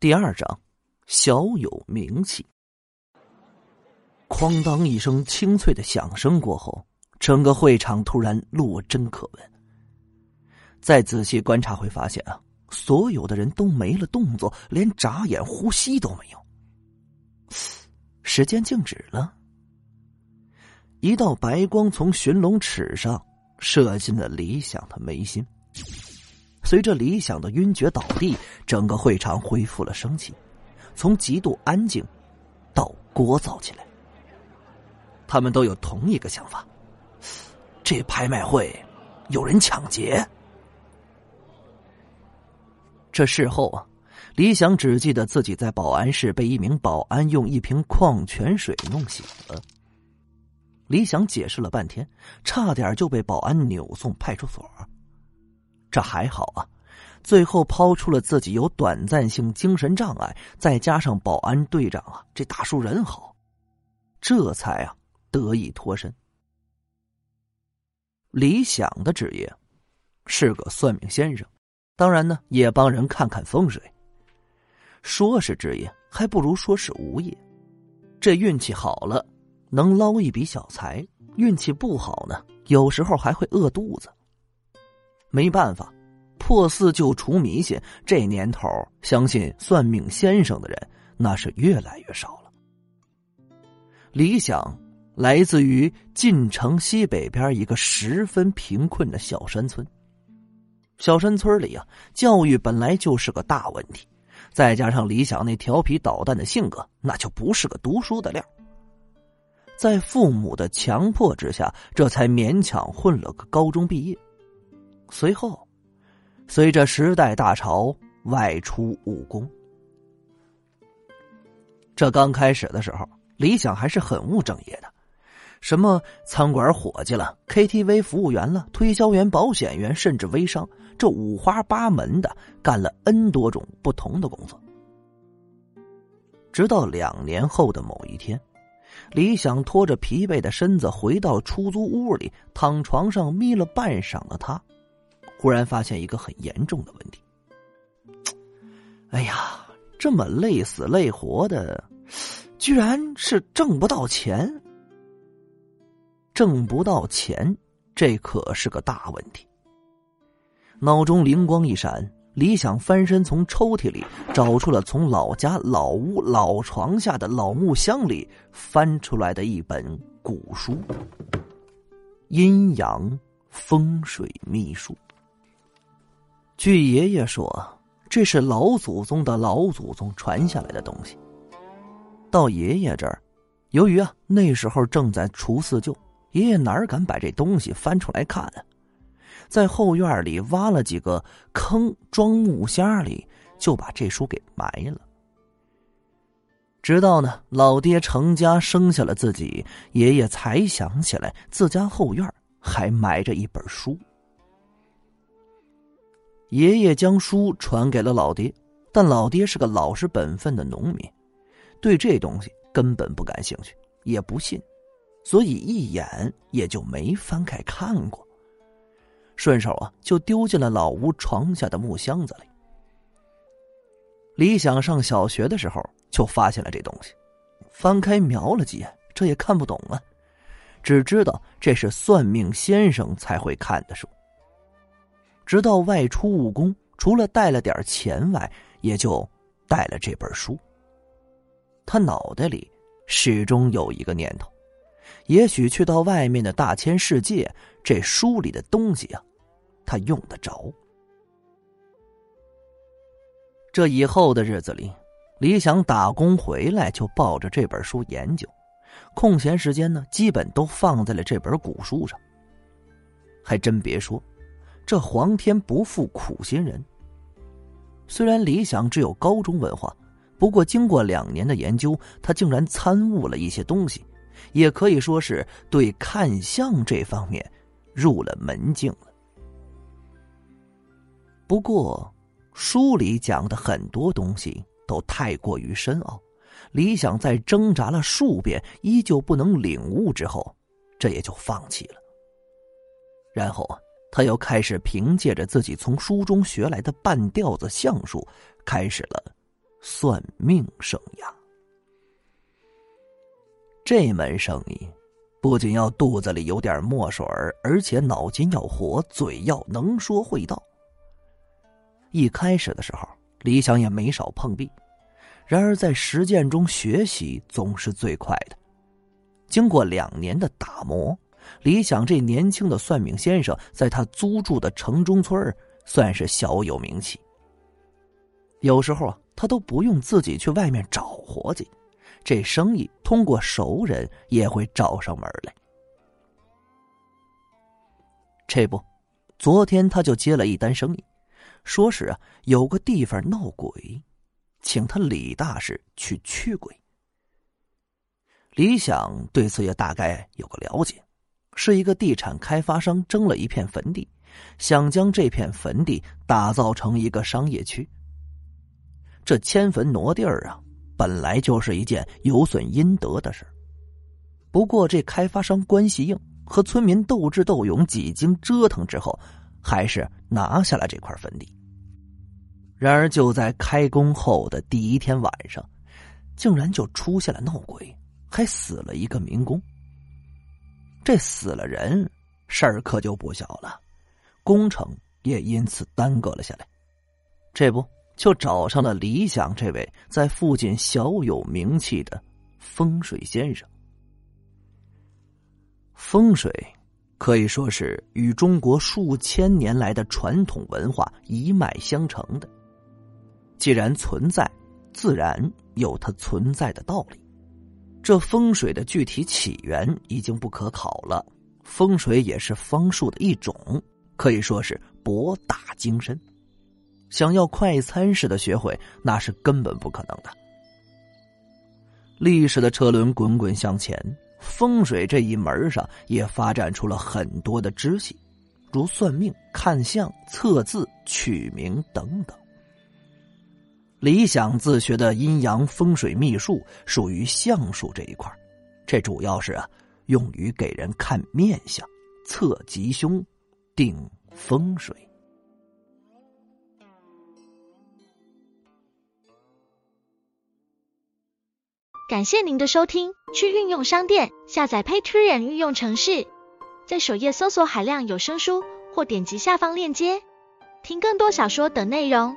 第二章，小有名气。哐当一声清脆的响声过后，整个会场突然落针可闻。再仔细观察会发现啊，所有的人都没了动作，连眨眼、呼吸都没有。时间静止了，一道白光从寻龙尺上射进了李想的眉心。随着李想的晕厥倒地，整个会场恢复了生气，从极度安静到聒噪起来。他们都有同一个想法：这拍卖会有人抢劫。这事后啊，李想只记得自己在保安室被一名保安用一瓶矿泉水弄醒了。李想解释了半天，差点就被保安扭送派出所。这还好啊，最后抛出了自己有短暂性精神障碍，再加上保安队长啊这大叔人好，这才啊得以脱身。李想的职业是个算命先生，当然呢也帮人看看风水。说是职业，还不如说是无业。这运气好了能捞一笔小财，运气不好呢，有时候还会饿肚子。没办法，破四旧除迷信，这年头相信算命先生的人那是越来越少了。李想来自于晋城西北边一个十分贫困的小山村。小山村里啊，教育本来就是个大问题，再加上李想那调皮捣蛋的性格，那就不是个读书的料。在父母的强迫之下，这才勉强混了个高中毕业。随后，随着时代大潮，外出务工。这刚开始的时候，李想还是很务正业的，什么餐馆伙计了、KTV 服务员了、推销员、保险员，甚至微商，这五花八门的干了 N 多种不同的工作。直到两年后的某一天，李想拖着疲惫的身子回到出租屋里，躺床上眯了半晌的他。忽然发现一个很严重的问题。哎呀，这么累死累活的，居然是挣不到钱，挣不到钱，这可是个大问题。脑中灵光一闪，李想翻身从抽屉里找出了从老家老屋老床下的老木箱里翻出来的一本古书《阴阳风水秘术》。据爷爷说，这是老祖宗的老祖宗传下来的东西。到爷爷这儿，由于啊那时候正在除四旧，爷爷哪敢把这东西翻出来看啊？在后院里挖了几个坑装木箱里，就把这书给埋了。直到呢老爹成家生下了自己，爷爷才想起来自家后院还埋着一本书。爷爷将书传给了老爹，但老爹是个老实本分的农民，对这东西根本不感兴趣，也不信，所以一眼也就没翻开看过。顺手啊，就丢进了老屋床下的木箱子里。李想上小学的时候就发现了这东西，翻开瞄了几眼，这也看不懂啊，只知道这是算命先生才会看的书。直到外出务工，除了带了点钱外，也就带了这本书。他脑袋里始终有一个念头：也许去到外面的大千世界，这书里的东西啊，他用得着。这以后的日子里，李想打工回来就抱着这本书研究，空闲时间呢，基本都放在了这本古书上。还真别说。这皇天不负苦心人。虽然李想只有高中文化，不过经过两年的研究，他竟然参悟了一些东西，也可以说是对看相这方面入了门径了。不过，书里讲的很多东西都太过于深奥，李想在挣扎了数遍依旧不能领悟之后，这也就放弃了。然后啊。他又开始凭借着自己从书中学来的半吊子相术，开始了算命生涯。这门生意不仅要肚子里有点墨水而且脑筋要活，嘴要能说会道。一开始的时候，李想也没少碰壁，然而在实践中学习总是最快的。经过两年的打磨，李想这年轻的算命先生在他租住的城中村算是小有名气。有时候啊，他都不用自己去外面找活计，这生意通过熟人也会找上门来。这不，昨天他就接了一单生意。说是啊，有个地方闹鬼，请他李大师去驱鬼。李想对此也大概有个了解，是一个地产开发商争了一片坟地，想将这片坟地打造成一个商业区。这迁坟挪地儿啊，本来就是一件有损阴德的事不过这开发商关系硬，和村民斗智斗勇，几经折腾之后。还是拿下了这块坟地。然而，就在开工后的第一天晚上，竟然就出现了闹鬼，还死了一个民工。这死了人，事儿可就不小了，工程也因此耽搁了下来。这不，就找上了李想这位在附近小有名气的风水先生。风水。可以说是与中国数千年来的传统文化一脉相承的。既然存在，自然有它存在的道理。这风水的具体起源已经不可考了。风水也是方术的一种，可以说是博大精深。想要快餐式的学会，那是根本不可能的。历史的车轮滚滚向前。风水这一门上也发展出了很多的支系，如算命、看相、测字、取名等等。理想自学的阴阳风水秘术属于相术这一块，这主要是啊用于给人看面相、测吉凶、定风水。感谢您的收听，去运用商店下载 Patreon 运用城市，在首页搜索海量有声书，或点击下方链接听更多小说等内容。